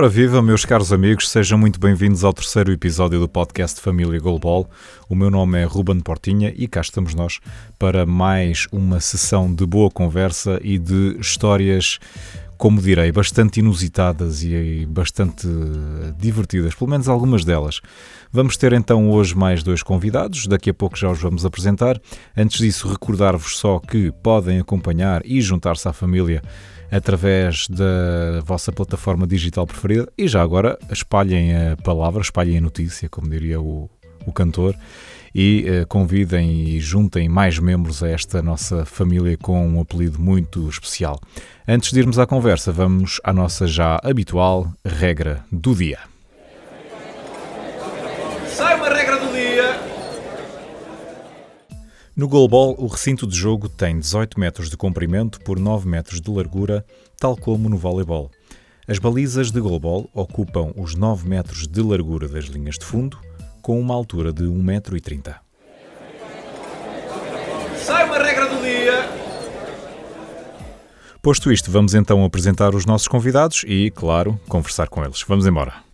Ora viva, meus caros amigos, sejam muito bem-vindos ao terceiro episódio do podcast Família Goalball. O meu nome é Ruben Portinha e cá estamos nós para mais uma sessão de boa conversa e de histórias, como direi, bastante inusitadas e bastante divertidas, pelo menos algumas delas. Vamos ter então hoje mais dois convidados, daqui a pouco já os vamos apresentar. Antes disso, recordar-vos só que podem acompanhar e juntar-se à família através da vossa plataforma digital preferida e já agora espalhem a palavra, espalhem a notícia, como diria o, o cantor, e uh, convidem e juntem mais membros a esta nossa família com um apelido muito especial. Antes de irmos à conversa, vamos à nossa já habitual regra do dia. Sai uma regra do dia! No goalball, o recinto de jogo tem 18 metros de comprimento por 9 metros de largura, tal como no voleibol. As balizas de goalball ocupam os 9 metros de largura das linhas de fundo, com uma altura de 1,30 m. Sai uma regra do dia! Posto isto, vamos então apresentar os nossos convidados e, claro, conversar com eles. Vamos embora.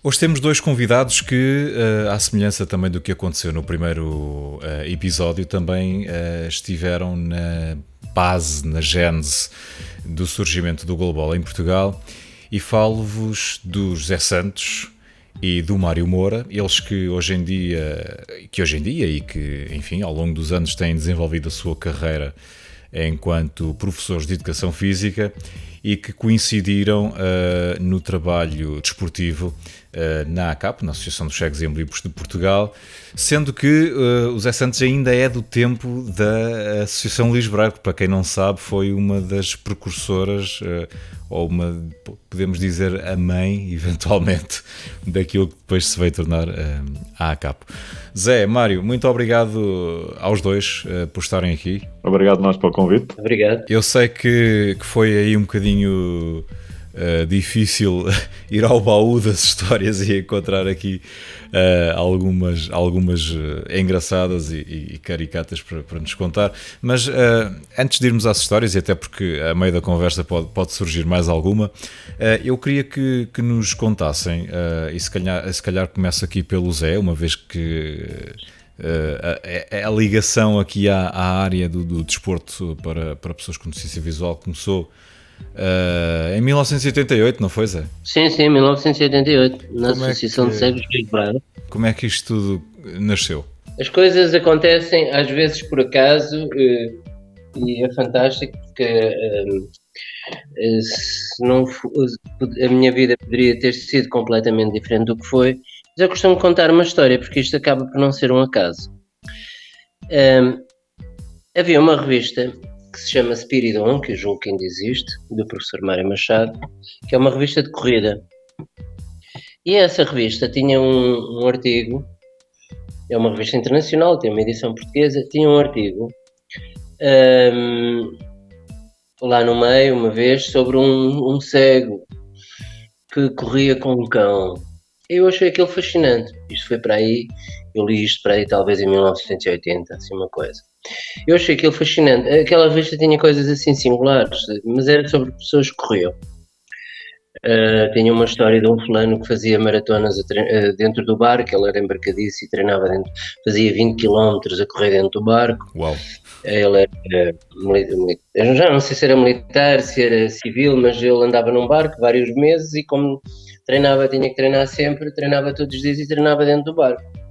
Hoje temos dois convidados que, uh, à semelhança também do que aconteceu no primeiro uh, episódio, também uh, estiveram na base, na gênese do surgimento do Global em Portugal. E falo-vos do José Santos e do Mário Moura, eles que hoje em dia, que hoje em dia e que, enfim, ao longo dos anos têm desenvolvido a sua carreira enquanto professores de educação física e que coincidiram no trabalho desportivo eh, na ACAP, na Associação dos Cegos e Amblípos de Portugal, sendo que uh, o Zé Santos ainda é do tempo da Associação Luís Branco, para quem não sabe, foi uma das precursoras, uh, ou uma, podemos dizer, a mãe, eventualmente, daquilo que depois se veio tornar a ACAP. Zé, Mário, muito obrigado aos dois por estarem aqui. Obrigado nós pelo convite. Obrigado. Eu sei que, que foi aí um bocadinho uh, difícil ir ao baú das histórias e encontrar aqui uh, algumas, algumas uh, engraçadas e, e, caricatas para, para, nos contar. Mas antes de irmos às histórias, e até porque a meio da conversa pode, pode surgir mais alguma, eu queria que, que nos contassem, e se calhar, se calhar começo aqui pelo Zé, uma vez que. Uh, a, a, ligação aqui à, à área do, do, desporto para, para pessoas com deficiência visual começou Uh, em 1988, não foi, Zé? Sim, sim, 1988, na Como é Associação é que, de Cegos de Braga. Como é que isto tudo nasceu? As coisas acontecem às vezes por acaso uh, e é fantástico porque uh, se não a minha vida poderia ter sido completamente diferente do que foi, mas eu costumo contar uma história porque isto acaba por não ser um acaso. havia uma revista que se chama Spiridon, que eu julgo que ainda existe, do professor Mário Machado, que é uma revista de corrida. E essa revista tinha um, um artigo, é uma revista internacional, tem uma edição portuguesa, tinha um artigo um, lá no meio, uma vez, sobre um, um cego que corria com um cão. Eu achei aquilo fascinante. Isto foi para aí, eu li isto para aí talvez em 1980, assim uma coisa. Eu achei aquilo fascinante. Aquela revista tinha coisas assim singulares, mas era sobre pessoas que corriam. Uh, tinha uma história de um fulano que fazia maratonas uh, dentro do barco, ele era embarcadiço e treinava dentro, fazia 20 km a correr dentro do barco. Uau. Ele era militar, já não sei se era militar, se era civil, mas ele andava num barco vários meses e como treinava, tinha que treinar sempre, treinava todos os dias e treinava dentro do barco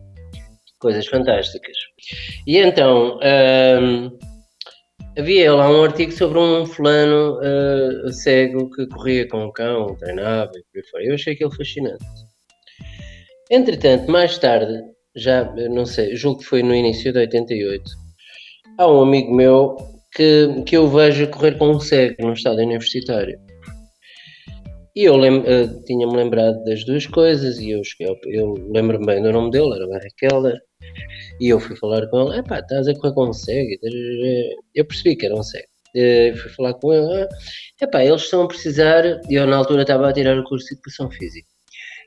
coisas fantásticas. E então, um, havia lá um artigo sobre um fulano uh, cego que corria com um cão, treinava e por aí fora. Eu achei aquilo fascinante. Entretanto, mais tarde, já não sei, julgo que foi no início de 88, há um amigo meu que, que eu vejo correr com um cego num estádio universitário. E eu lem uh, tinha-me lembrado das duas coisas e eu, eu, eu lembro-me bem do nome dele, era Barraquela, e eu fui falar com ele, epá, estás a correr com um cego? Eu percebi que era um cego. Uh, fui falar com ele, ah, epá, eles estão a precisar, e eu na altura estava a tirar o curso de Educação Física,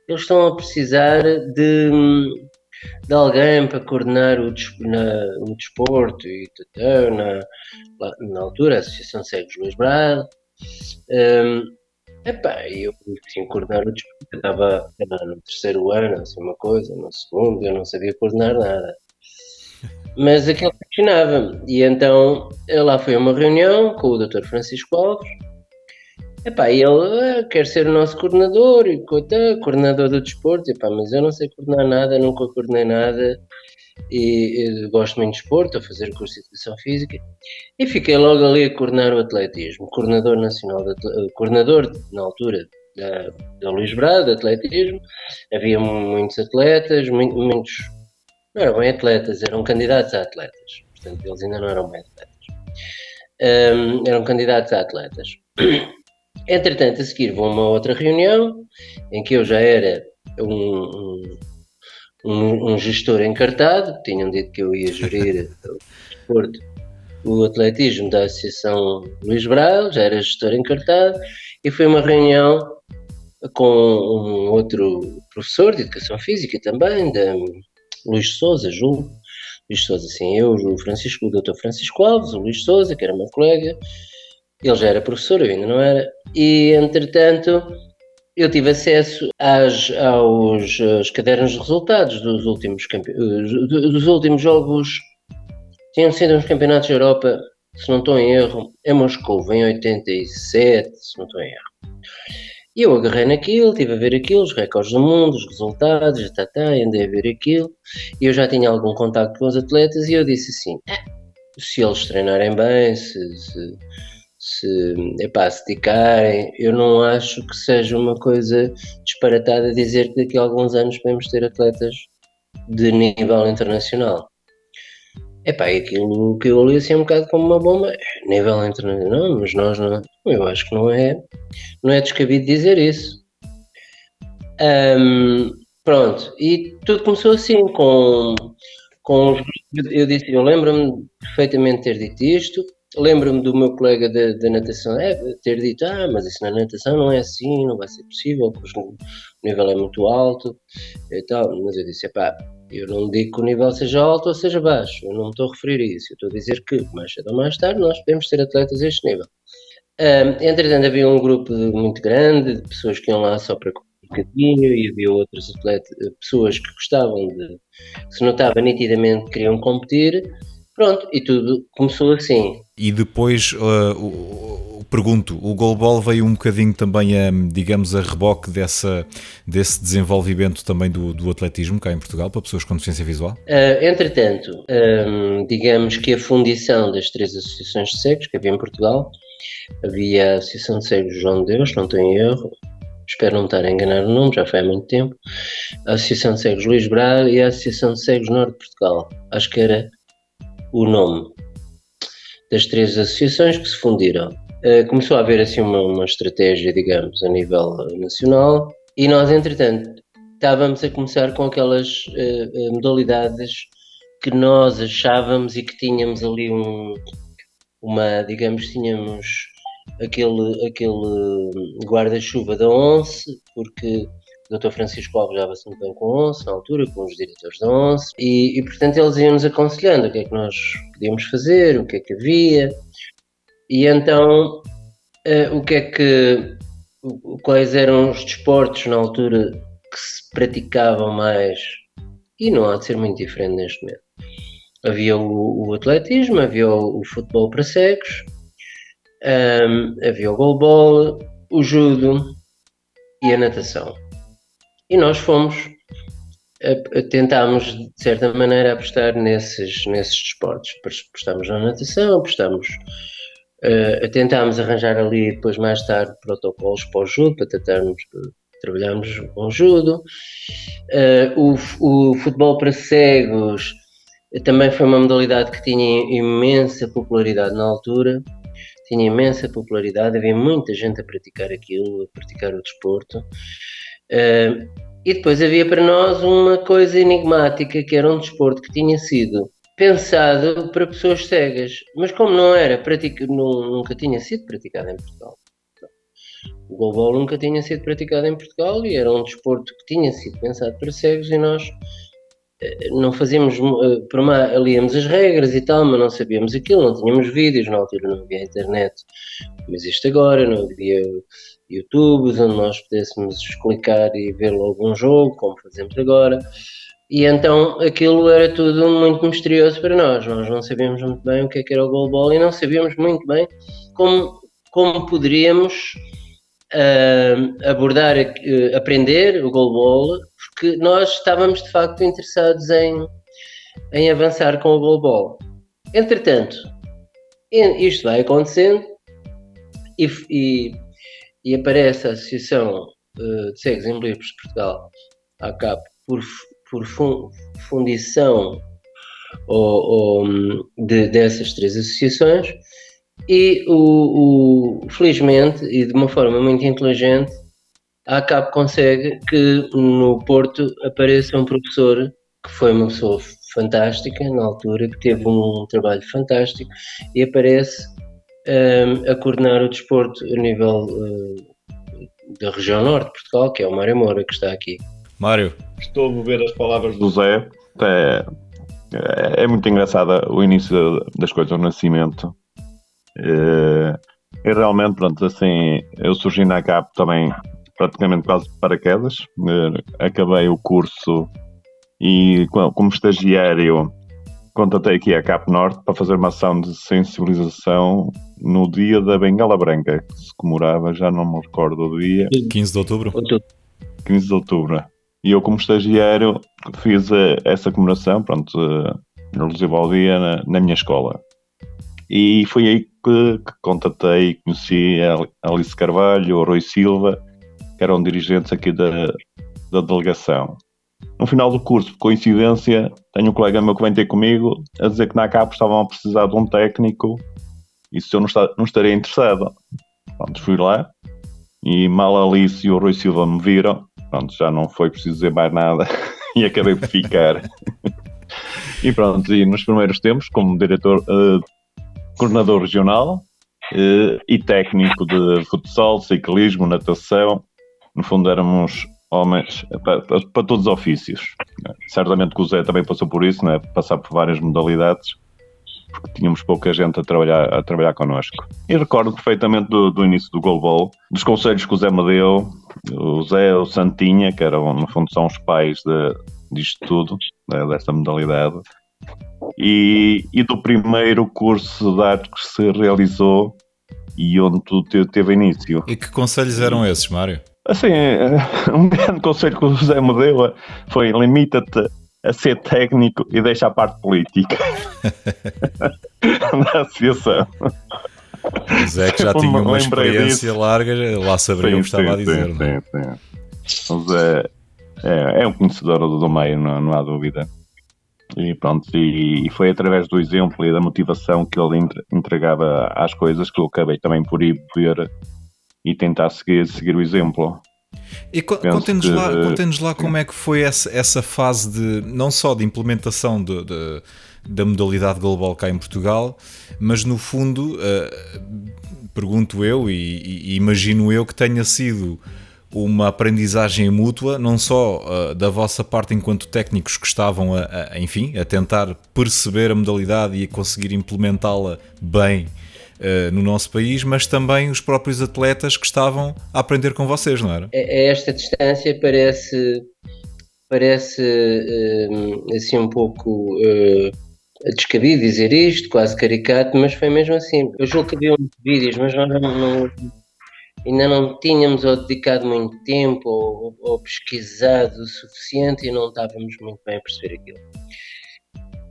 eles estão a precisar de, de alguém para coordenar o, na, o desporto e na, na altura a Associação Cegos Luís Brado. Um, Epá, eu fui coordenar o desporto. Eu estava lá, no terceiro ano, assim, uma coisa, no segundo, eu não sabia coordenar nada. Mas aquilo funcionava. E então eu lá fui a uma reunião com o Dr. Francisco Alves. Epá, e ele ah, quer ser o nosso coordenador, e coita, coordenador do desporto. Epá, mas eu não sei coordenar nada, nunca coordenei nada. E, e gosto muito de desporto, a fazer curso de educação física. E fiquei logo ali a coordenar o atletismo. Coordenador nacional, de, coordenador na altura da, da Luís Brado, atletismo. Havia muitos atletas, muito, muitos não eram bem atletas, eram candidatos a atletas. Portanto, eles ainda não eram bem atletas. Um, eram candidatos a atletas. Entretanto, a seguir vou a uma outra reunião em que eu já era um, um, um gestor encartado, tinham dito que eu ia gerir o o atletismo da Associação Luís Brau, já era gestor encartado, e foi uma reunião com um outro professor de Educação Física também, da, Luís Souza, julgo. Luís Souza, sim, eu, o Francisco, o doutor Francisco Alves, o Luís Souza, que era meu colega, ele já era professor, eu ainda não era, e entretanto eu tive acesso às, aos, aos cadernos de resultados dos últimos, dos últimos jogos, tinham sido uns campeonatos da Europa, se não estou em erro, em Moscou, em 87, se não estou em erro. E eu agarrei naquilo, estive a ver aquilo, os recordes do mundo, os resultados, tá, tá, andei a ver aquilo. E eu já tinha algum contato com os atletas e eu disse assim: ah, se eles treinarem bem, se, se, se, epá, se dedicarem, eu não acho que seja uma coisa disparatada dizer que daqui a alguns anos podemos ter atletas de nível internacional. Epá, e aquilo que eu li assim um bocado como uma bomba, nível internacional, mas nós não, eu acho que não é, não é descabido dizer isso. Um, pronto, e tudo começou assim, com, com eu disse, eu lembro-me perfeitamente ter dito isto, lembro-me do meu colega da natação é, ter dito, ah, mas isso na natação não é assim, não vai ser possível, porque o nível é muito alto e tal, mas eu disse, pá, eu não digo que o nível seja alto ou seja baixo, eu não me estou a referir a isso. Eu estou a dizer que mais cedo ou mais tarde nós podemos ter atletas a este nível. Um, entretanto, havia um grupo muito grande de pessoas que iam lá só para um bocadinho e havia outras atletas, pessoas que gostavam de. se notava nitidamente que queriam competir. Pronto, e tudo começou assim. E depois uh, pergunto, o goalball veio um bocadinho também a, digamos, a reboque dessa, desse desenvolvimento também do, do atletismo cá em Portugal, para pessoas com deficiência visual? Uh, entretanto, um, digamos que a fundição das três associações de cegos que havia em Portugal, havia a Associação de Cegos João de Deus, não tenho erro, espero não estar a enganar o nome, já foi há muito tempo, a Associação de Cegos Luís Braga e a Associação de Cegos Norte de Portugal. Acho que era o nome das três associações que se fundiram. Eh, começou a haver assim uma, uma estratégia, digamos, a nível nacional e nós, entretanto, estávamos a começar com aquelas uh, modalidades que nós achávamos e que tínhamos ali um, uma, digamos, tínhamos aquele, aquele guarda-chuva da ONCE, porque o Dr. Francisco Alves já bastante bem com a ONCE na altura, com os diretores da ONCE, e, e portanto eles iam-nos aconselhando o que é que nós podíamos fazer, o que é que havia, e então, uh, o que é que. Quais eram os desportos na altura que se praticavam mais? E não há de ser muito diferente neste momento. Havia o, o atletismo, havia o, o, futebol para cegos, um, havia o goalball, o judo e a natação. E nós fomos, tentámos de certa maneira apostar nesses, nesses desportos. Apostámos na natação, apostámos Uh, tentámos arranjar ali depois mais tarde protocolos para o judo, para tentarmos trabalharmos com judo. Uh, o, o futebol para cegos também foi uma modalidade que tinha imensa popularidade na altura, tinha imensa popularidade, havia muita gente a praticar aquilo, a praticar o desporto. Uh, e depois havia para nós uma coisa enigmática que era um desporto que tinha sido pensado para pessoas cegas, mas como não era, pratica, nunca tinha sido praticado em Portugal. O goalball nunca tinha sido praticado em Portugal e era um desporto que tinha sido pensado para cegos e nós não fazíamos, uh, por uma, líamos as regras e tal, mas não sabíamos aquilo, não tínhamos vídeos, na altura não havia internet como existe agora, não havia YouTube onde nós pudéssemos explicar e ver logo um jogo, como fazemos agora. E então aquilo era tudo muito misterioso para nós. Nós não sabíamos muito bem o que, é que era o goalball e não sabíamos muito bem como, como poderíamos uh, abordar, uh, aprender o goalball, porque nós estávamos de facto interessados em, em avançar com o goalball. Entretanto, isto vai acontecendo e, e, e aparece a Associação uh, de Cegos em Livros de Portugal, a ACAP, por, por fundição ou, ou de, dessas três associações. E o, o, felizmente e de uma forma muito inteligente a ACAP consegue que no Porto apareça um professor que foi uma pessoa fantástica na altura, que teve um trabalho fantástico e aparece um, a coordenar o desporto a nível uh, da região norte de Portugal, que é o Mário Moura, que está aqui. Mário. Estou a ver as palavras do Zé. É, é, é muito engraçada o início das coisas, o nascimento. É, e realmente, pronto, assim, eu surgi na CAP também praticamente quase de paraquedas. Acabei o curso e como estagiário contatei aqui a CAP Norte para fazer uma ação de sensibilização no dia da Bengala Branca, que se comemorava, já não me recordo do dia. 15 de outubro. 15 de outubro. E eu, como estagiário, fiz uh, essa comemoração, pronto, alusiva ao dia na, na, minha escola. E foi aí que, que contatei e conheci a Alice Carvalho, o Rui Silva, que eram dirigentes aqui da, da delegação. No final do curso, por coincidência, tenho um colega meu que vem ter comigo a dizer que na CAP estavam a precisar de um técnico e se eu não, está, não estaria interessado. Pronto, fui lá e mal Alice e o Rui Silva me viram, pronto, já não foi preciso dizer mais nada e acabei por ficar. e pronto, e nos primeiros tempos, como diretor, uh, coordenador regional uh, e técnico de futsal, ciclismo, natação, no fundo éramos homens para, para, para, todos os ofícios. Certamente que o Zé também passou por isso, né? passar por várias modalidades, porque tínhamos pouca gente a trabalhar, a trabalhar connosco. E recordo perfeitamente do, do início do Goalball, dos conselhos que o Zé me deu, o Zé, o Santinha, que eram, no fundo, são os pais de, disto tudo, né? desta modalidade, e, e do primeiro curso de arte que se realizou e onde tudo teve início. E que conselhos eram esses, Mário? Assim, é, um grande conselho que o José me deu foi limita-te a ser técnico e deixa a parte política da associação. Mas é que já tinha uma experiência disso. larga, lá saberia o que estava sim, a dizer. Sim, é? sim. Mas é, é, é, um conhecedor do, do meio, não, não há dúvida. E pronto, e, e, foi através do exemplo e da motivação que ele entregava às coisas que eu acabei também por ir ver e tentar seguir, seguir o exemplo. E conte-nos que... lá, lá como é que foi essa, essa fase de não só de implementação de, de, da modalidade global cá em Portugal, mas no fundo, uh, pergunto eu e, e, imagino eu que tenha sido uma aprendizagem mútua, não só uh, da vossa parte enquanto técnicos que estavam a, a, enfim, a tentar perceber a modalidade e a conseguir implementá-la bem uh, no nosso país, mas também os próprios atletas que estavam a aprender com vocês, não era? A esta distância parece, parece uh, assim um pouco uh, descabido dizer isto, quase caricato, mas foi mesmo assim. Eu julgo que havia uns vídeos, mas nós não, não, ainda não tínhamos ou dedicado muito tempo ou, ou, pesquisado o suficiente e não estávamos muito bem a perceber aquilo.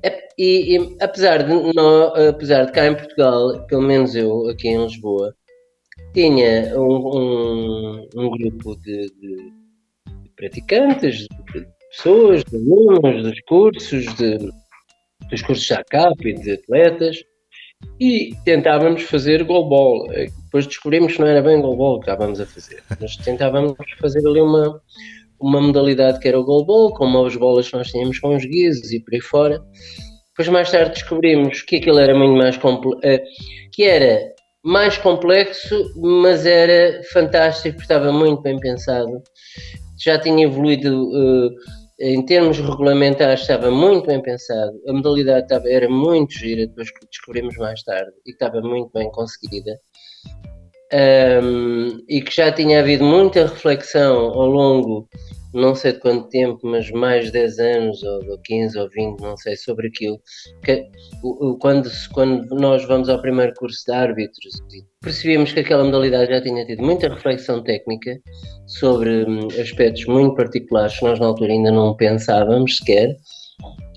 É, e, e, apesar, de não, apesar de cá em Portugal, pelo menos eu aqui em Lisboa, tinha um, um, um grupo de, de, de praticantes, de, pessoas, de alunos, dos cursos, de, dos cursos da CAP e de atletas, e tentávamos fazer goalball. Depois descobrimos que não era bem goalball que estávamos a fazer, mas tentávamos fazer ali uma, uma modalidade que era o goalball, com as bolas que nós tínhamos com os guizos e por aí fora. Depois mais tarde descobrimos que aquilo era muito mais complexo, eh, que era mais complexo, mas era fantástico, estava muito bem pensado. Já tinha evoluído uh, em termos regulamentares estava muito bem pensado, a modalidade estava, era muito gira, depois que descobrimos mais tarde, e estava muito bem conseguida, um, e que já tinha havido muita reflexão ao longo, não sei de quanto tempo, mas mais de 10 anos, ou 15 ou 20, não sei, sobre aquilo. Que, quando, quando nós vamos ao primeiro curso de árbitros, percebíamos que aquela modalidade já tinha tido muita reflexão técnica sobre hum, aspectos muito particulares que nós na altura ainda não pensávamos sequer.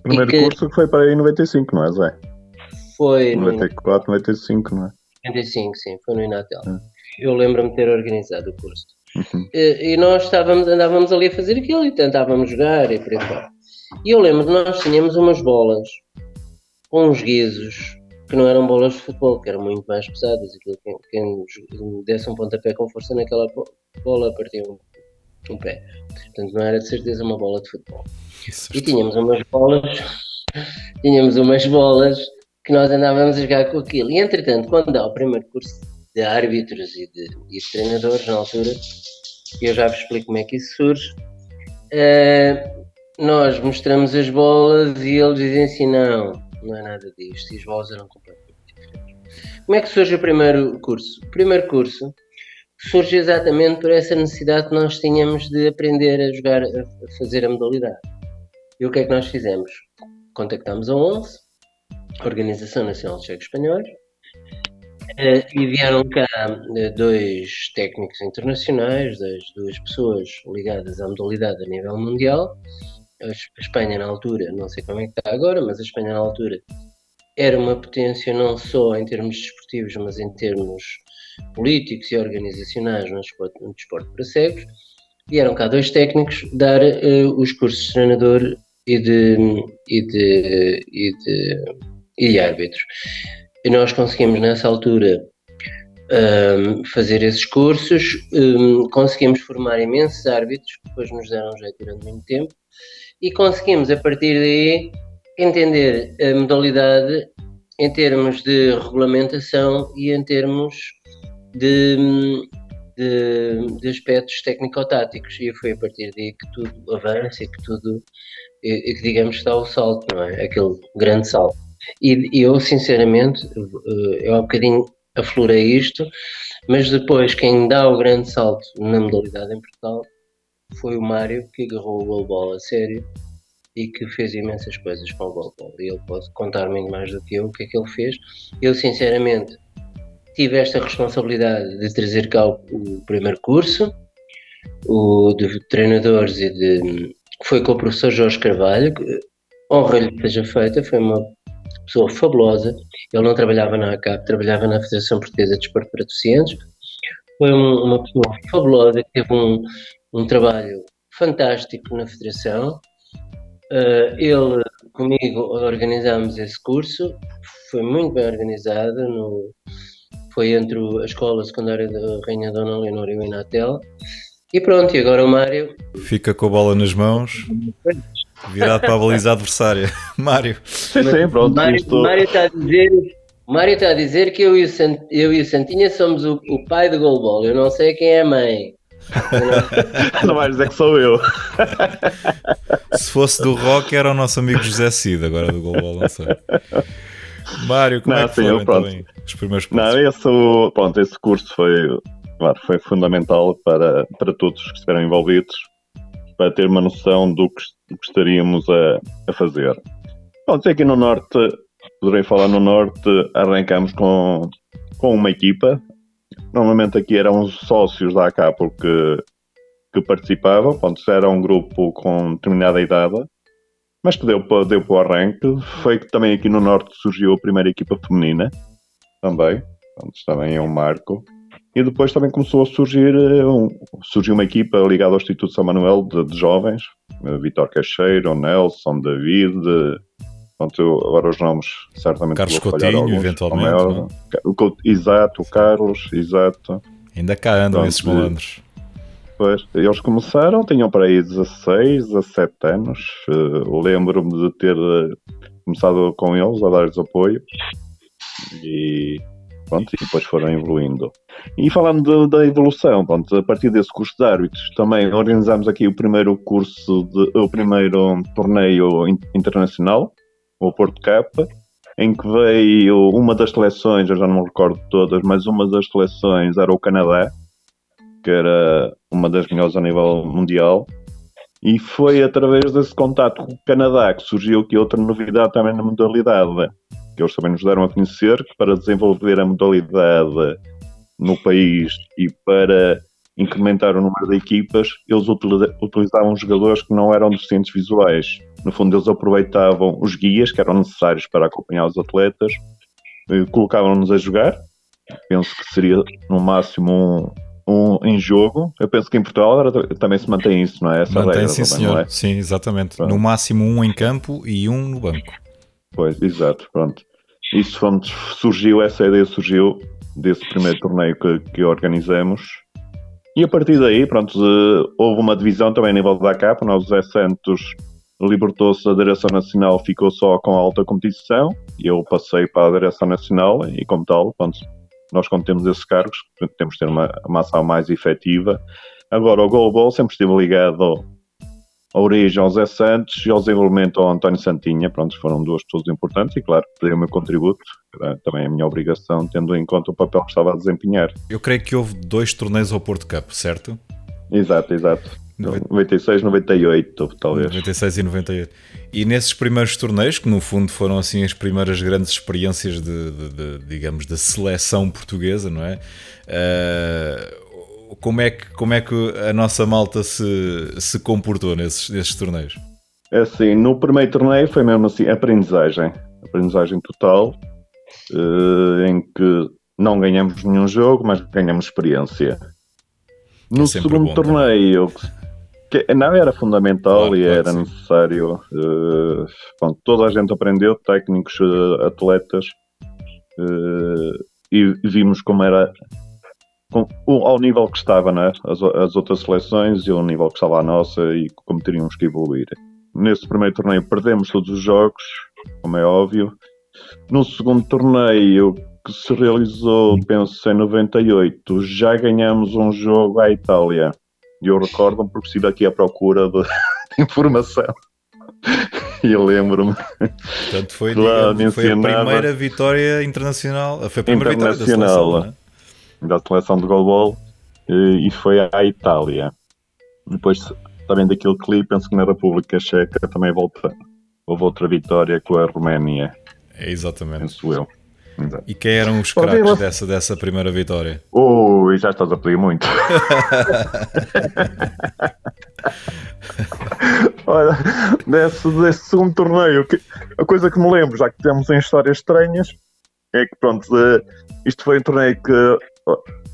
Primeiro que curso que foi para aí em 95, não é, Zé? Foi. 94, 95, não é? 95, sim, foi no Inatel. Hum. Eu lembro-me de ter organizado o curso. Uhum. E, e, nós estávamos, andávamos ali a fazer aquilo e tentávamos jogar e por aí fora. E eu lembro que nós tínhamos umas bolas com uns guizos que não eram bolas de futebol, que eram muito mais pesadas. Aquilo, quem, quem desse um pontapé com força naquela bola partia um, um pé. Portanto, não era de certeza uma bola de futebol. E tínhamos umas bolas, tínhamos umas bolas que nós andávamos a jogar com aquilo. E entretanto, quando dá o primeiro curso de árbitros e de, e de treinadores na altura, eu já vos explico como é que isso surge, uh, nós mostramos as bolas e eles dizem assim: não, não é nada disto, e as bolas eram completamente diferentes. Como é que surge o primeiro curso? O primeiro curso surge exatamente por essa necessidade que nós tínhamos de aprender a jogar, a fazer a modalidade. E o que é que nós fizemos? Contactámos a 11, Organização Nacional de Checos Espanhóis, eh, e vieram cá eh, dois técnicos internacionais, das duas pessoas ligadas à modalidade a nível mundial. A Espanha, na altura, não sei como é que está agora, mas a Espanha, na altura, era uma potência não só em termos desportivos, mas em termos políticos e organizacionais no desporto, no desporto para cegos. Vieram cá dois técnicos dar uh, os cursos de treinador e de, e de, e de e árbitros. E nós conseguimos nessa altura um, fazer esses cursos, um, conseguimos formar imensos árbitros, que depois nos deram jeito durante muito tempo, e conseguimos a partir daí entender a modalidade em termos de regulamentação e em termos de, de, de aspectos técnico-táticos. E foi a partir daí que tudo avança e que tudo, e, e que digamos que dá o salto, não é? Aquele grande salto. E eu, sinceramente, eh, eu há um bocadinho aflorei isto, mas depois quem dá o grande salto na modalidade em Portugal foi o Mário, que agarrou o goalball a sério e que fez imensas coisas com o goalball. E ele pode contar muito mais do que eu o que é que ele fez. Eu, sinceramente, tive esta responsabilidade de trazer cá o, o primeiro curso, o de treinadores e de. Foi com o professor Jorge Carvalho, honra-lhe que seja feita, foi uma pessoa fabulosa. Ele não trabalhava na ACAP, trabalhava na Federação Portuguesa de Desporto para Deficientes. Foi um, uma pessoa fabulosa que teve um, um trabalho fantástico na Federação. Uh, ele, comigo, organizámos esse curso, foi muito bem organizado, no, foi entre a Escola Secundária da Rainha Dona Leonor e o Inatel. E pronto, e agora o Mário. Fica com a bola nas mãos. Virado para a baliza adversária. Mário. Sim, sim, pronto. Mário, isto... Mário está a dizer. Mário está a dizer que eu e o, Sant, eu e o Santinha somos o, o pai do goalball. Eu não sei quem é a mãe. não vais dizer que sou eu. Se fosse do rock era o nosso amigo José Cid, agora do goalball não sei. Mário, como não, é que sim, foram então, os primeiros cursos? Não, esse, pronto, esse curso foi, claro, foi fundamental para, para todos que estiveram envolvidos para ter uma noção do que estaríamos a, a fazer. Pronto, aqui no Norte, poderei falar no Norte, arrancamos com, com uma equipa. Normalmente aqui eram os sócios da AK porque que participavam, pronto, era um grupo com determinada idade, mas que deu para, deu para o arranque. Foi que também aqui no Norte surgiu a primeira equipa feminina, também, pronto, também é um marco. E depois também começou a surgir eh, um, surgiu uma equipa ligada ao Instituto São Manuel de, de jovens, eh, Vitor Cacheiro, Nelson, David, pronto, agora os nomes certamente Carlos Coutinho, alguns, eventualmente. Maior, o, exato, o Carlos, exato. Ainda cá andam pronto, esses malandros. Pois, eles começaram, tinham para aí 16, 17 anos. Uh, Lembro-me de ter uh, começado com eles a dar-lhes apoio. E pronto, e depois foram evoluindo. E falando da evolução, pronto, a partir desse curso de árbitros, também organizámos aqui o primeiro curso, de, o primeiro torneio in- internacional, o Porto Cup, em que veio uma das seleções, eu já não me recordo todas, mas uma das seleções era o Canadá, que era uma das melhores a nível mundial. E foi através desse contato com o Canadá que surgiu aqui outra novidade também na modalidade, que eles também nos deram a conhecer que para desenvolver a modalidade no país e para incrementar o número de equipas, eles utiliza- utilizavam jogadores que não eram deficientes visuais. No fundo, eles aproveitavam os guias que eram necessários para acompanhar os atletas, eh, colocavam-nos a jogar. Penso que seria no máximo um, um em jogo. Eu penso que em Portugal agora também se mantém isso, não é? Essa Mantém, regra sim, também, senhor. é? Sim, exatamente. Pronto. No máximo um em campo e um no banco. Pois, exato, pronto. Isso surgiu, essa ideia surgiu desse primeiro torneio que, que organizamos. E a partir daí, pronto, houve uma divisão também a nível da CAP, o José Santos libertou-se da direção nacional, ficou só com a alta competição, eu passei para a direção nacional, e como tal, pronto, nós quando temos esses cargos, temos de ter uma, uma ação mais efetiva. Agora, o Global sempre esteve ligado a origem ao Zé Santos e ao desenvolvimento ao António Santinha. Pronto, foram duas pessoas importantes e, claro, dei o meu contributo, era também a minha obrigação, tendo em conta o papel que estava a desempenhar. Eu creio que houve dois torneios ao Porto Cup, certo? Exato, exato. Noventa- 96, 98, talvez. 96 e 98. E nesses primeiros torneios, que no fundo foram assim as primeiras grandes experiências de, de- de, digamos, da seleção portuguesa, não é? Ah, como, é que, como é que a nossa malta se, se comportou nesses, nesses torneios? É assim, no primeiro torneio foi mesmo assim, aprendizagem. Aprendizagem total, eh, em que não ganhamos nenhum jogo, mas ganhamos experiência. No sempre segundo bom torneio, que não era fundamental Claro, e claro era que sim. necessário, eh, pronto, toda a gente aprendeu, técnicos, eh, atletas, eh, e vimos como era ao nível que estava né, as, as outras seleções e ao nível que estava a nossa e como teríamos que evoluir. Nesse primeiro torneio perdemos todos os jogos, como é óbvio. No segundo torneio, que se realizou, penso, em 98, já ganhamos um jogo à Itália. E eu recordo-me porque estive aqui à procura de, de informação. E eu lembro-me Portanto, foi, digamos, foi a primeira vitória internacional. Foi a primeira vitória da Internacional. seleção, da seleção de goalball eh, e foi à Itália. Depois, também daquele clipe, penso que na República Checa também volta. Houve outra vitória com a Roménia, É, exatamente. penso eu. Exato. E quem eram os craques dessa, dessa primeira vitória? Ui, já estás a pedir muito. Olha, desse, desse segundo torneio, que- a coisa que me lembro, já que temos em histórias estranhas, é que pronto, eh, isto foi um torneio que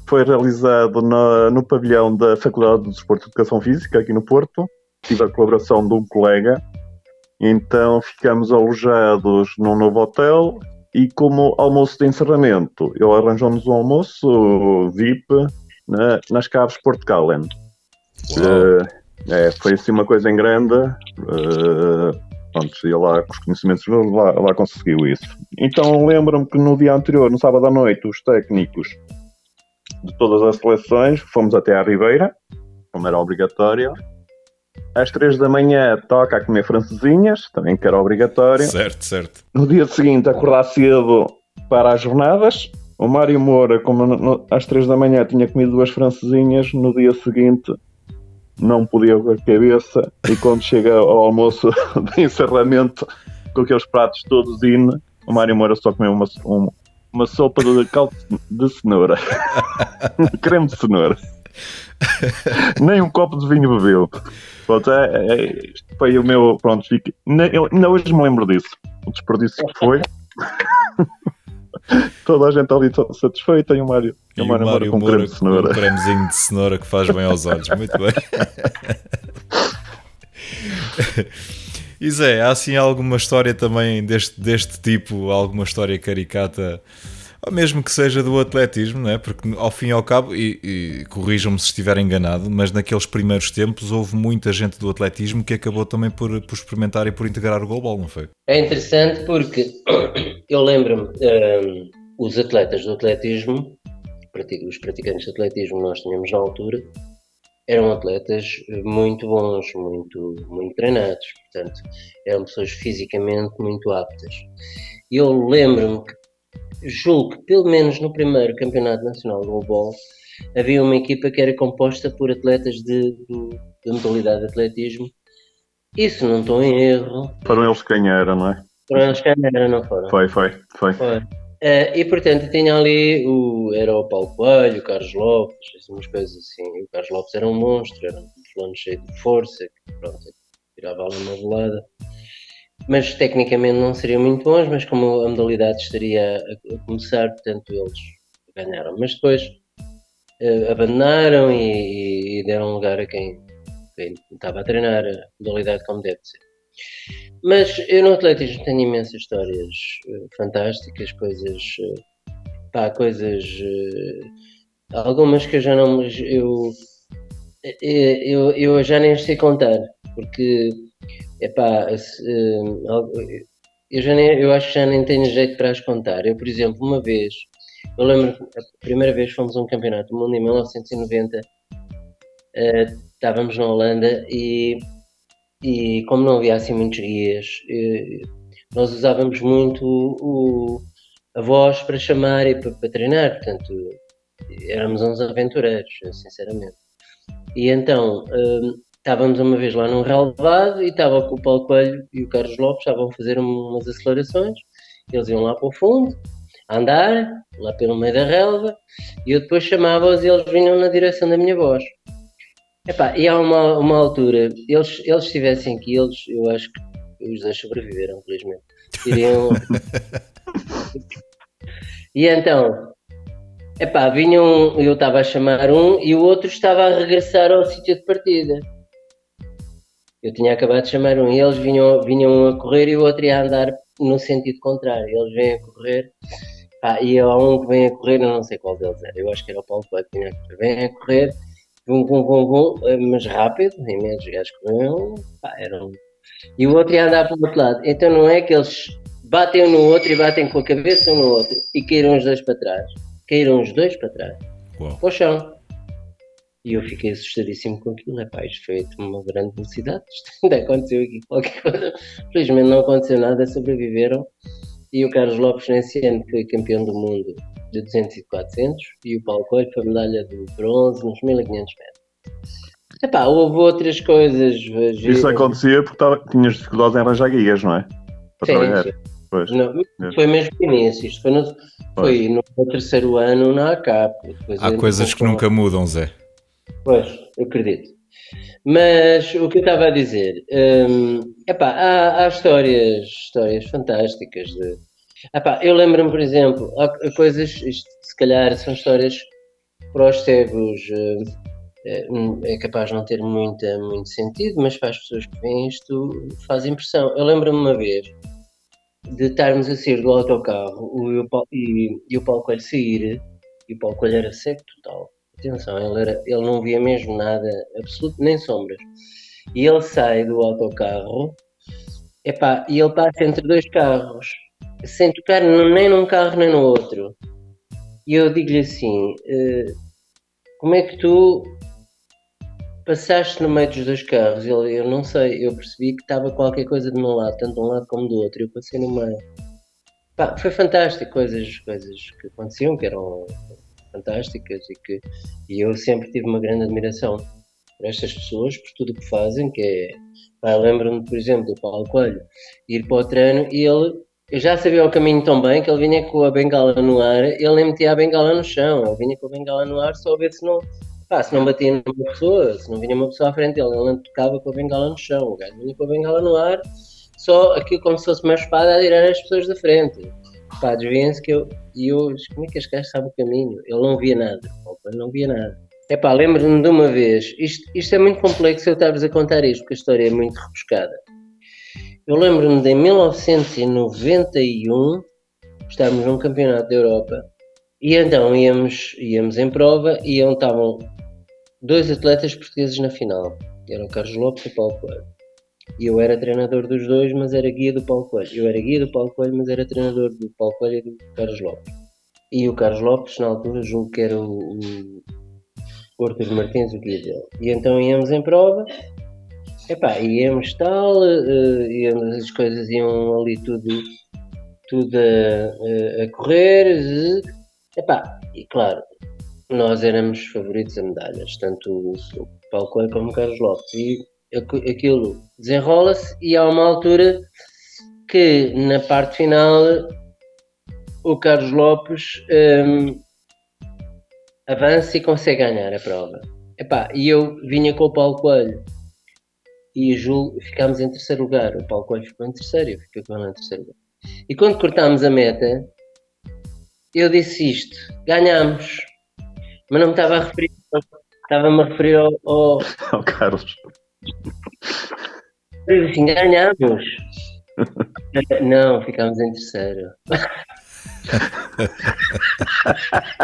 foi realizado na- no pavilhão da Faculdade de Desporto de Educação Física, aqui no Porto. Tive a colaboração de um colega, então ficamos alojados num novo hotel e como almoço de encerramento, ele arranjou-nos um almoço VIP na- nas caves Porto Calen. Uau. Eh, é, foi assim uma coisa em grande. eh, pronto, ia lá com os conhecimentos, lá, lá conseguiu isso. Então lembro-me que no dia anterior, no sábado à noite, os técnicos de todas as seleções fomos até à Ribeira, como era obrigatório. Às três da manhã toca a comer francesinhas, também que era obrigatório. Certo, certo. No dia seguinte, acordar cedo para as jornadas. O Mário Moura, como no- às três da manhã tinha comido duas francesinhas, no dia seguinte não podia com a cabeça. E quando chega ao almoço de encerramento, com aqueles pratos todos in, o Mário Moura só comeu uma, um- uma sopa de caldo de cenoura. Creme de cenoura. Nem um copo de vinho bebeu. Pronto, é, é- isto foi o meu. Pronto, ainda, eu- ainda hoje me lembro disso. O desperdício que foi. Toda a gente ali satisfeita e o Mário, E o Mário Mário com Moura creme de cenoura. um cremezinho de cenoura que faz bem aos olhos. Muito bem. E Zé, há assim alguma história também deste, deste tipo, alguma história caricata, ou mesmo que seja do atletismo, não é? Porque ao fim e ao cabo, e, e corrijam-me se estiver enganado, mas naqueles primeiros tempos houve muita gente do atletismo que acabou também por, por experimentar e por integrar o goalball, não foi? É interessante porque eu lembro-me, hum, os atletas do atletismo, os praticantes de atletismo nós tínhamos na altura, eram atletas muito bons, muito, muito treinados, portanto, eram pessoas fisicamente muito aptas. E eu lembro-me que, julgo que pelo menos no primeiro Campeonato Nacional de Global, havia uma equipa que era composta por atletas de, de, de modalidade de atletismo. Isso não estou em erro. Foram eles quem era, não é? Foram eles quem era, não foram? Foi, foi, foi. foi. Uh, e portanto tinha ali o, era o Paulo Coelho, o Carlos Lopes, umas coisas assim. E o Carlos Lopes era um monstro, era um fulano cheio de força, que pronto, tirava ali uma volada. Mas tecnicamente não seriam muito bons, mas como a modalidade estaria a, a começar, portanto eles ganharam. Mas depois uh, abandonaram e, e, deram lugar a quem, quem estava a treinar a modalidade como deve ser. Mas eu no atletismo tenho imensas histórias uh, fantásticas, coisas. Uh, pá, coisas. Uh, algumas que eu já não. Eu, eu, eu já nem sei contar, porque. Epá, eu, já nem, eu acho que já nem tenho jeito para as contar. Eu, por exemplo, uma vez. Eu lembro a primeira vez fomos a um campeonato do mundo em 1990. estávamos na Holanda e e como não havia assim muitos guias, eh, nós usávamos muito o, a voz para chamar e para, para, treinar, portanto éramos uns aventureiros, sinceramente. E então um, estávamos uma vez lá num relevado e estava o Paulo Coelho e o Carlos Lopes estavam a fazer umas acelerações, eles iam lá para o fundo, a andar, lá pelo meio da relva, e eu depois chamava-os e eles vinham na direção da minha voz. Epá, e há uma, uma altura, eles, eles estivessem aqui, eles, eu acho que os dois sobreviveram, felizmente. Iriam... e então, epá, vinham, eu estava a chamar um e o outro estava a regressar ao sítio de partida. Eu tinha acabado de chamar um e eles vinham, vinham a correr e o outro ia andar no sentido contrário. Eles vêm a correr. Ah, e há um que vem a correr, eu não sei qual deles era. Eu acho que era o Paulo Coelho que vinha a correr. Vem a correr vum, vum, vum, vum, mas rápido, imensos gajos corriam, pá, eram. E o outro ia andar para o outro lado. Então não é que eles batem um no outro e batem com a cabeça um no outro e caíram os dois para trás. Caíram os dois para trás. Uau. Para o chão. E eu fiquei assustadíssimo com aquilo. Epá, isto foi uma grande velocidade. Isto ainda aconteceu aqui qualquer coisa. Felizmente não aconteceu nada, sobreviveram. E o Carlos Lopes, nesse ano, foi campeão do mundo de 200 e 400 e o Paulo Coelho foi medalha de bronze nos 1500 metros. Epá, houve outras coisas. Isso acontecia porque tava, tinhas dificuldades em arranjar guias, não é? Para sim, trabalhar. Sim. Pois, não, foi mesmo no início, isto foi no, foi no terceiro ano na ACAP. Há coisas que nunca mudam, Zé. Pois, eu acredito. Mas o que eu estava a dizer, hum, epá, há, há histórias, histórias fantásticas de, Epá, eu lembro-me, por exemplo, há coisas, isto, se calhar são histórias para os cegos é, é capaz de não ter muita, muito sentido, mas para as pessoas que veem isto faz impressão. Eu lembro-me uma vez de estarmos a sair do autocarro e o, Paulo, e, e o Paulo Coelho sair, e o Paulo Coelho era cego total. Atenção, ele, era, ele não via mesmo nada, absoluto, nem sombras. E ele sai do autocarro epá, e ele passa entre dois carros sem tocar nem num carro nem no outro. E eu digo-lhe assim: uh, como é que tu passaste no meio dos dois carros? Ele, eu não sei, eu percebi que estava qualquer coisa do meu lado, tanto de um lado como do outro. Eu passei no meio. Pá, foi fantástico, coisas, coisas que aconteciam que eram fantásticas e que e eu sempre tive uma grande admiração por estas pessoas, por tudo o que fazem, que é, lembro-me, por exemplo, do Paulo Coelho, ir para o treino e ele eu já sabia o caminho tão bem que ele vinha com a bengala no ar, ele nem metia a bengala no chão, ele vinha com a bengala no ar só a ver se não, pá, se não batia numa pessoa, se não vinha uma pessoa à frente dele, ele não tocava com a bengala no chão, o gajo vinha com a bengala no ar, só aquilo como se fosse uma espada a tirar as pessoas da frente. Pá, desviem-se que eu, e eu, como é que este gajo sabe o caminho? Ele não via nada, ele não via nada. É pá, lembro-me de uma vez, isto, isto é muito complexo eu estar-vos a contar isto, porque a história é muito rebuscada. Eu lembro-me de 1991, estávamos num campeonato da Europa, e então íamos, íamos em prova e estavam dois atletas portugueses na final. Eram o Carlos Lopes e o Paulo Coelho. E eu era treinador dos dois, mas era guia do Paulo Coelho. Eu era guia do Paulo Coelho, mas era treinador do Paulo Coelho e do Carlos Lopes. e o Carlos Lopes, na altura, julgo que era o, o, Arthur Martins, o guia dele. E então íamos em prova, epá, íamos tal, uh, as coisas iam ali tudo, tudo a, a correr, epá, e claro, nós éramos favoritos a medalhas, tanto o, o Paulo Coelho como o Carlos Lopes. E aquilo desenrola-se e há uma altura que na parte final o Carlos Lopes um, avança e consegue ganhar a prova. Epá, e eu vinha com o Paulo Coelho e julgo, ficámos em terceiro lugar. O Paulo Coelho ficou em terceiro e eu fiquei com ele em terceiro lugar. E quando cortámos a meta, eu disse isto: ganhámos. Mas não me estava a referir, estava-me a referir ao, ao... ao Carlos. Eu disse assim: ganhámos. não, ficámos em terceiro.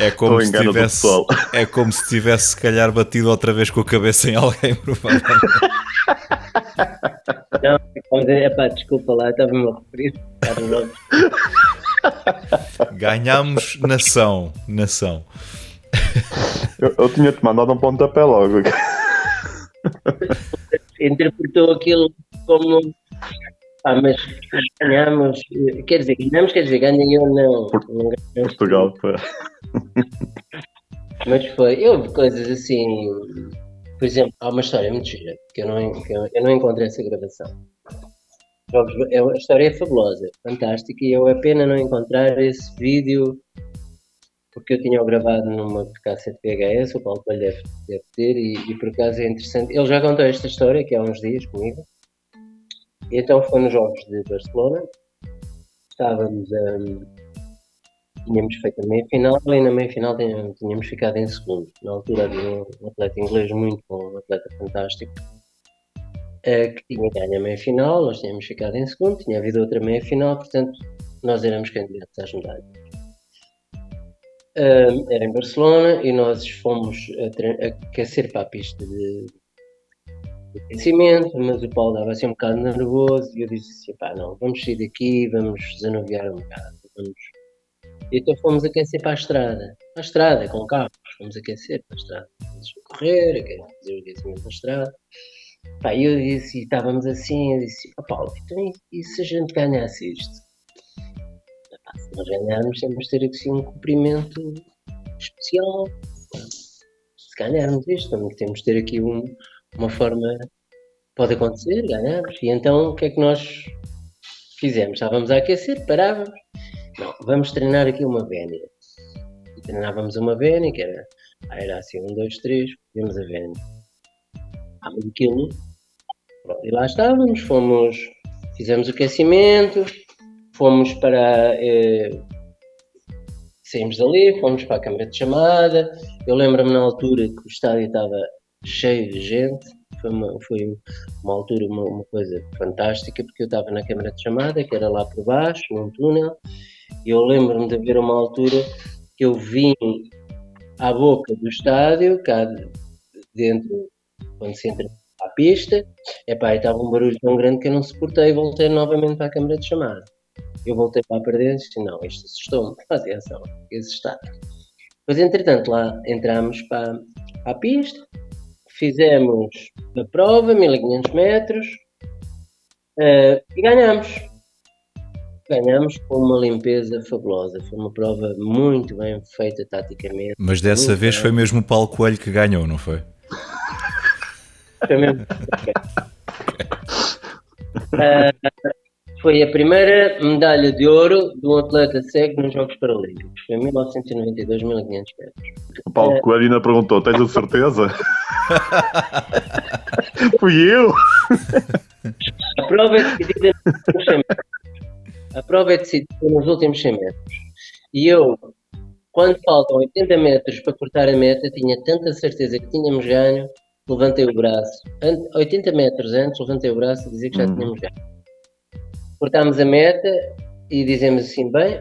é como se tivesse é como se tivesse se calhar batido outra vez com a cabeça em alguém provavelmente. Não, epá, desculpa lá, estava-me a referir. Ganhámos nação, nação. Eu, eu tinha-te mandado um pontapé logo. Interpretou aquilo como ah, mas ganhamos, quer dizer, ganhamos, quer dizer, ganhei eu não. não Portugal, pá. Mas foi, eu vi coisas assim, por exemplo, há uma história muito gira, que eu não, que eu, eu não encontrei essa gravação. É, a história é fabulosa, fantástica, e eu é pena não encontrar esse vídeo, porque eu tinha-o gravado numa cassete VHS, o Paulo Coelho deve, deve ter, e, e por acaso é interessante. Ele já contou esta história aqui há uns dias comigo, e então foi nos Jogos de Barcelona, estávamos um, tínhamos feito a meia final e na meia final tínhamos, tínhamos ficado em segundo. Na altura havia um atleta inglês muito bom, um atleta fantástico, uh, que tinha ganho a meia final, nós tínhamos ficado em segundo, tinha havido outra meia final, portanto nós éramos candidatos às medalhas. Uh, era em Barcelona e nós fomos a, aquecer para a pista de, aquecimento, mas o Paulo dava assim um bocado nervoso e eu disse assim, pá, não, vamos sair daqui, vamos desanuviar um bocado, vamos... E então fomos aquecer para a estrada, para a estrada, com carros, fomos aquecer para a estrada, vamos correr, fazer o aquecimento na estrada. Pá, eu disse, e estávamos assim, eu disse, oh, Paulo, então e se a gente ganhasse isto? Pá, se nós ganharmos, temos de ter aqui um cumprimento especial. Se ganharmos isto, temos de ter aqui um, uma forma pode acontecer, ganhamos. E então o que é que nós fizemos? Estávamos a aquecer, parávamos. Não, vamos treinar aqui uma vénia. E treinávamos uma vénia, que era, ah, era assim, um, dois, três, fizemos a vénia. Ah, mas aquilo. Pronto, e lá estávamos, fomos, fizemos o aquecimento, fomos para. Eh, saímos dali, fomos para a câmara de chamada. Eu lembro-me na altura que o estádio estava cheio de gente. Foi uma, foi uma altura, uma, uma coisa fantástica, porque eu estava na câmara de chamada, que era lá por baixo, num túnel, e eu lembro-me de haver uma altura que eu vim à boca do estádio, cá dentro, quando se entra à pista, epá, estava um barulho tão grande que eu não suportei e voltei novamente para a câmara de chamada. Eu voltei para a perder e disse, não, isto assustou-me, atenção, esse estádio. Mas entretanto lá entramos para, para a pista, fizemos a prova, 1500 metros, uh, e ganhamos. Ganhamos com uma limpeza fabulosa. Foi uma prova muito bem feita taticamente. Mas dessa vez bem. foi mesmo o Paulo Coelho que ganhou, não foi? Foi mesmo. uh, foi a primeira medalha de ouro de um atleta cego nos Jogos Paralímpicos. Foi em 1992, 1500 metros. O Paulo é... Coelho ainda perguntou: tens a certeza? Fui eu! A prova é decidida nos 100 metros. A prova é decidida nos últimos 100 metros. E eu, quando faltam 80 metros para cortar a meta, tinha tanta certeza que tínhamos ganho, levantei o braço. 80 metros antes, levantei o braço e dizia que já hum. tínhamos ganho cortámos a meta e dizemos assim, bem,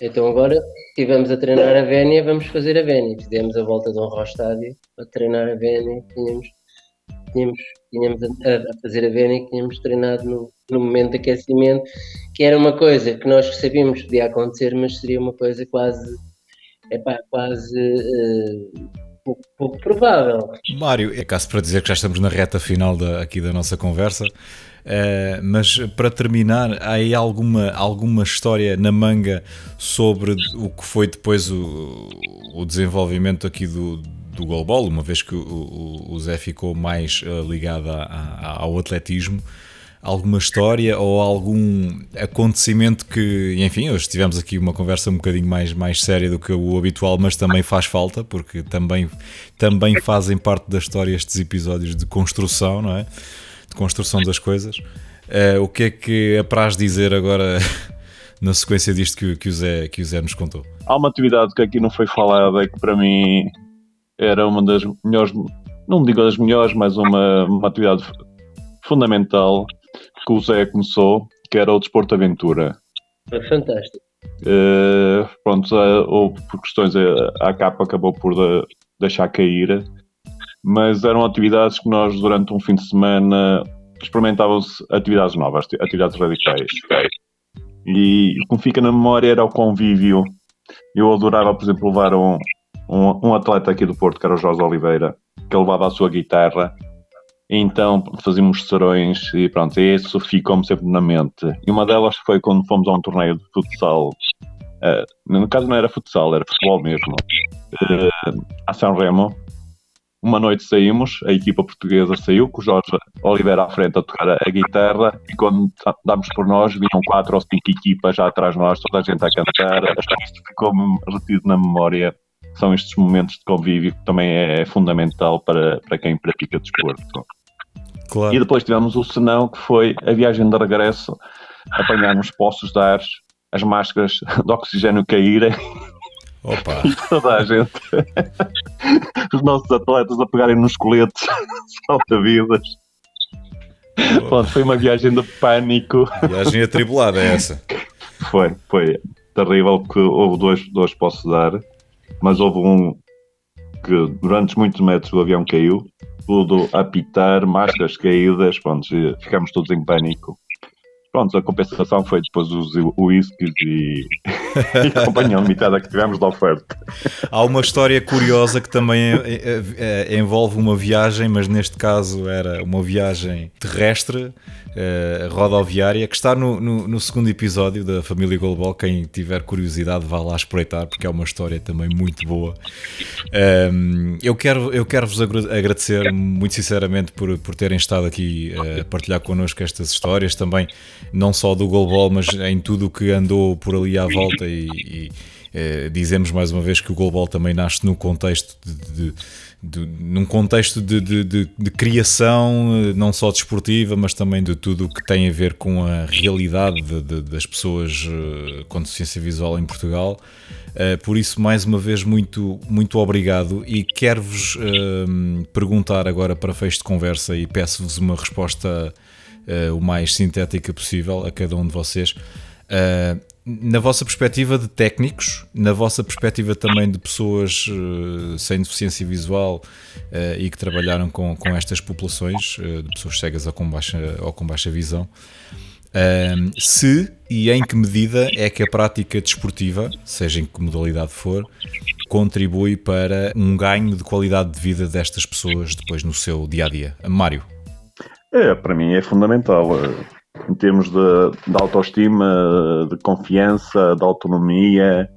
então agora estivemos a treinar a Vénia, vamos fazer a Vénia. Fizemos a volta de honra ao estádio a treinar a Vénia. Tínhamos tínhamos, tínhamos a, a fazer a e que tínhamos treinado no, no momento de aquecimento, que era uma coisa que nós sabíamos que podia acontecer, mas seria uma coisa quase, epá, quase uh, pouco, pouco, provável. Mário, é caso para dizer que já estamos na reta final da, aqui da nossa conversa. Uh, mas para terminar, há aí alguma, alguma história na manga sobre o que foi depois o, o desenvolvimento aqui do, do goalball, uma vez que o, o, Zé ficou mais uh, ligado a, a, ao atletismo? Alguma história ou algum acontecimento que, enfim, hoje tivemos aqui uma conversa um bocadinho mais, mais séria do que o habitual, mas também faz falta, porque também, também fazem parte da história estes episódios de construção, não é? De construção das coisas. Uh, o que é que apraz dizer agora na sequência disto que, que, o Zé, que o Zé nos contou? Há uma atividade que aqui não foi falada e que para mim era uma das melhores, não digo das melhores, mas uma, uma atividade fundamental que o Zé começou, que era o desporto aventura. É fantástico. Uh, pronto, houve por questões, a, a capa acabou por de, deixar cair, mas eram atividades que nós, durante um fim de semana, experimentávamos atividades novas, atividades radicais. E o que me fica na memória era o convívio. Eu adorava, por exemplo, levar um, um, um, atleta aqui do Porto, que era o José Oliveira, que levava a sua guitarra. Então fazíamos serões e pronto, e isso ficou-me sempre na mente. E uma delas foi quando fomos a um torneio de futsal. Uh, no caso não era futsal, era futebol mesmo. Uh, a São Remo. Uma noite saímos, a equipa portuguesa saiu, com o Jorge Oliveira à frente a tocar a, guitarra, e quando dámos por nós, vinham quatro ou cinco equipas já atrás de nós, toda a gente a cantar. Isto ficou-me retido na memória são estes momentos de convívio que também é, é fundamental para, para quem pratica desporto. Claro. E depois tivemos o senão, que foi a viagem de regresso, apanhar nos poços de ar, as máscaras de oxigênio caírem. Opa. Toda a gente, os nossos atletas a pegarem nos coletes salta-vidas. Pronto, foi uma viagem de pânico. Viagem atribulada é essa. Foi, foi terrível porque houve dois, dois poços de ar mas houve um que durante muitos metros o avião caiu, tudo a pitar, máscaras caídas, pronto, ficámos todos em pânico. Pronto, a compensação foi depois os whiskies e, e a companhia limitada que tivemos de oferta. Há uma história curiosa que também é, é, envolve uma viagem, mas neste caso era uma viagem terrestre uh, rodoviária, que está no, no, no, segundo episódio da Família Global. Quem tiver curiosidade, vá lá espreitar, porque é uma história também muito boa. Um, ehm, eu quero, eu quero vos agradecer muito sinceramente por, por terem estado aqui uh, a partilhar connosco estas histórias, também não só do Global, mas em tudo o que andou por ali à volta e, e uh, dizemos mais uma vez que o Global também nasce no contexto de, de de, num contexto de, de, criação, não só desportiva, mas também de tudo o que tem a ver com a realidade das pessoas eh, com deficiência visual em Portugal. Uh, por isso, mais uma vez, muito, muito obrigado e quero-vos uh, perguntar agora para fecho de conversa e peço-vos uma resposta uh, o mais sintética possível a cada um de vocês na vossa perspectiva de técnicos, na vossa perspectiva também de pessoas uh, sem deficiência visual uh, e que trabalharam com, com estas populações, uh, de pessoas cegas ou com baixa, ou com baixa visão, se e em que medida é que a prática desportiva, seja em que modalidade for, contribui para um ganho de qualidade de vida destas pessoas depois no seu dia a dia? Mário. É, para mim é fundamental em termos de, de autoestima, de confiança, de autonomia,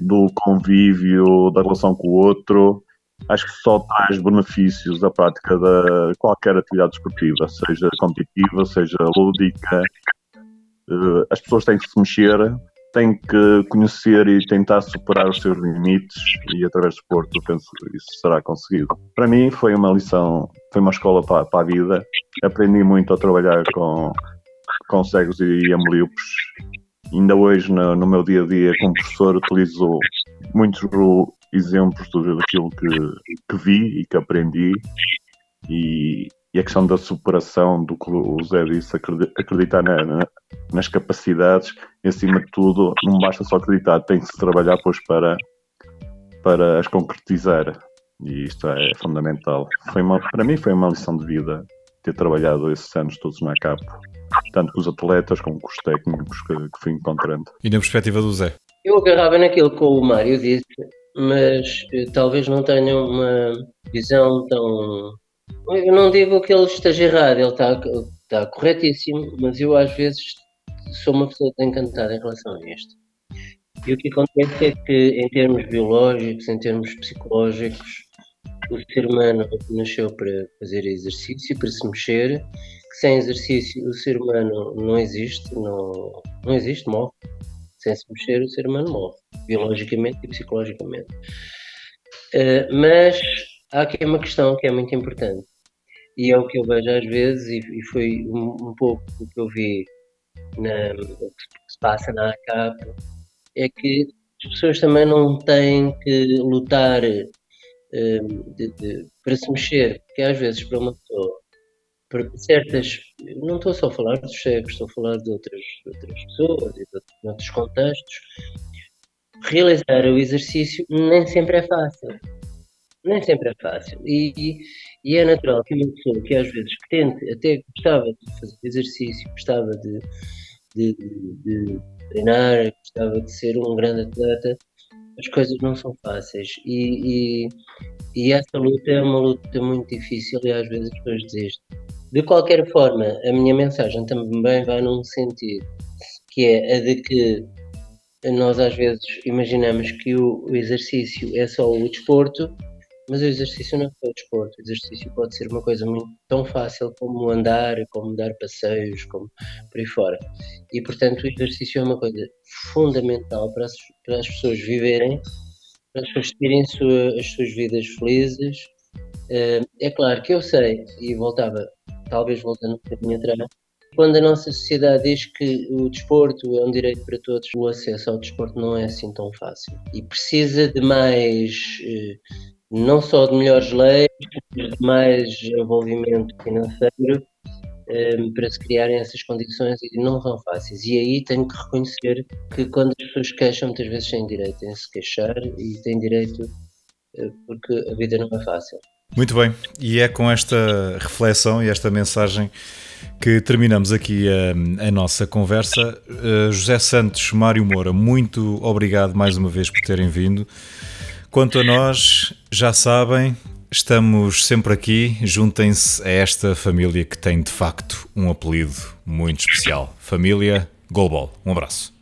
do convívio, da relação com o outro. Acho que só traz benefícios a prática de qualquer atividade esportiva, seja competitiva, seja lúdica. Eh, as pessoas têm que se mexer, têm que conhecer e tentar superar os seus limites e através do esporte eu penso que isso será conseguido. Para mim foi uma lição, foi uma escola para, para a vida. Aprendi muito a trabalhar com com cegos e ambliopes. Ainda hoje, no, no, meu dia a dia como professor, utilizo muitos exemplos daquilo que, que vi e que aprendi. E, e, a questão da superação, do que o Zé disse, acreditar na, na, nas capacidades e, acima de tudo, não basta só acreditar, tem que se trabalhar pois, para, para as concretizar. E isto é fundamental. Foi uma, para mim foi uma lição de vida ter trabalhado esses anos todos na CAP, tanto com os atletas como com os técnicos que, que fui encontrando. E na perspectiva do Zé? Eu agarrava naquilo que o Mário disse, mas eh, talvez não tenha uma visão tão. Eu não digo que ele esteja errado, ele está, está corretíssimo, mas eu às vezes sou uma pessoa desencantada em relação a isto. E o que acontece é que, em termos biológicos, em termos psicológicos, o ser humano nasceu para fazer exercício, para se mexer, que sem exercício o ser humano não existe, não, não existe, morre. Sem se mexer, o ser humano morre, biologicamente e psicologicamente. Uh, mas há aqui uma questão que é muito importante, e é o que eu vejo às vezes, e, e foi um, um, pouco o que eu vi na, o que se passa na ACAP, é que as pessoas também não têm que lutar uh, de, de, para se mexer, porque às vezes para uma pessoa para certas, não estou só a falar dos cegos, estou a falar de outras, outras pessoas e de, de outros contextos. Realizar o exercício nem sempre é fácil. Nem sempre é fácil. E, e, é natural que uma pessoa que às vezes tente, até gostava de fazer exercício, gostava de, de, de, de treinar, gostava de ser um grande atleta, as coisas não são fáceis. E, e, e essa luta é uma luta muito difícil e às vezes as pessoas desistem. De qualquer forma, a minha mensagem também vai num sentido, que é a de que nós às vezes imaginamos que o, exercício é só o desporto, mas o exercício não é só desporto. O exercício pode ser uma coisa muito tão fácil como andar, como dar passeios, como por aí fora. E portanto, o exercício é uma coisa fundamental para as, para as pessoas viverem, para as pessoas terem sua, as suas vidas felizes. Eh, é claro que eu sei, e voltava talvez voltando um bocadinho atrás, quando a nossa sociedade diz que o desporto é um direito para todos, o acesso ao desporto não é assim tão fácil. E precisa de mais, eh, não só de melhores leis, mas de mais envolvimento financeiro eh, para se criarem essas condições e não são fáceis. E aí tenho que reconhecer que quando as pessoas queixam, muitas vezes têm direito em se queixar e têm direito eh, porque a vida não é fácil. Muito bem, e é com esta reflexão e esta mensagem que terminamos aqui a, a nossa conversa. Uh, José Santos, Mário Moura, muito obrigado mais uma vez por terem vindo. Quanto a nós, já sabem, estamos sempre aqui. Juntem-se a esta família que tem de facto um apelido muito especial. Família Golbol. Um abraço.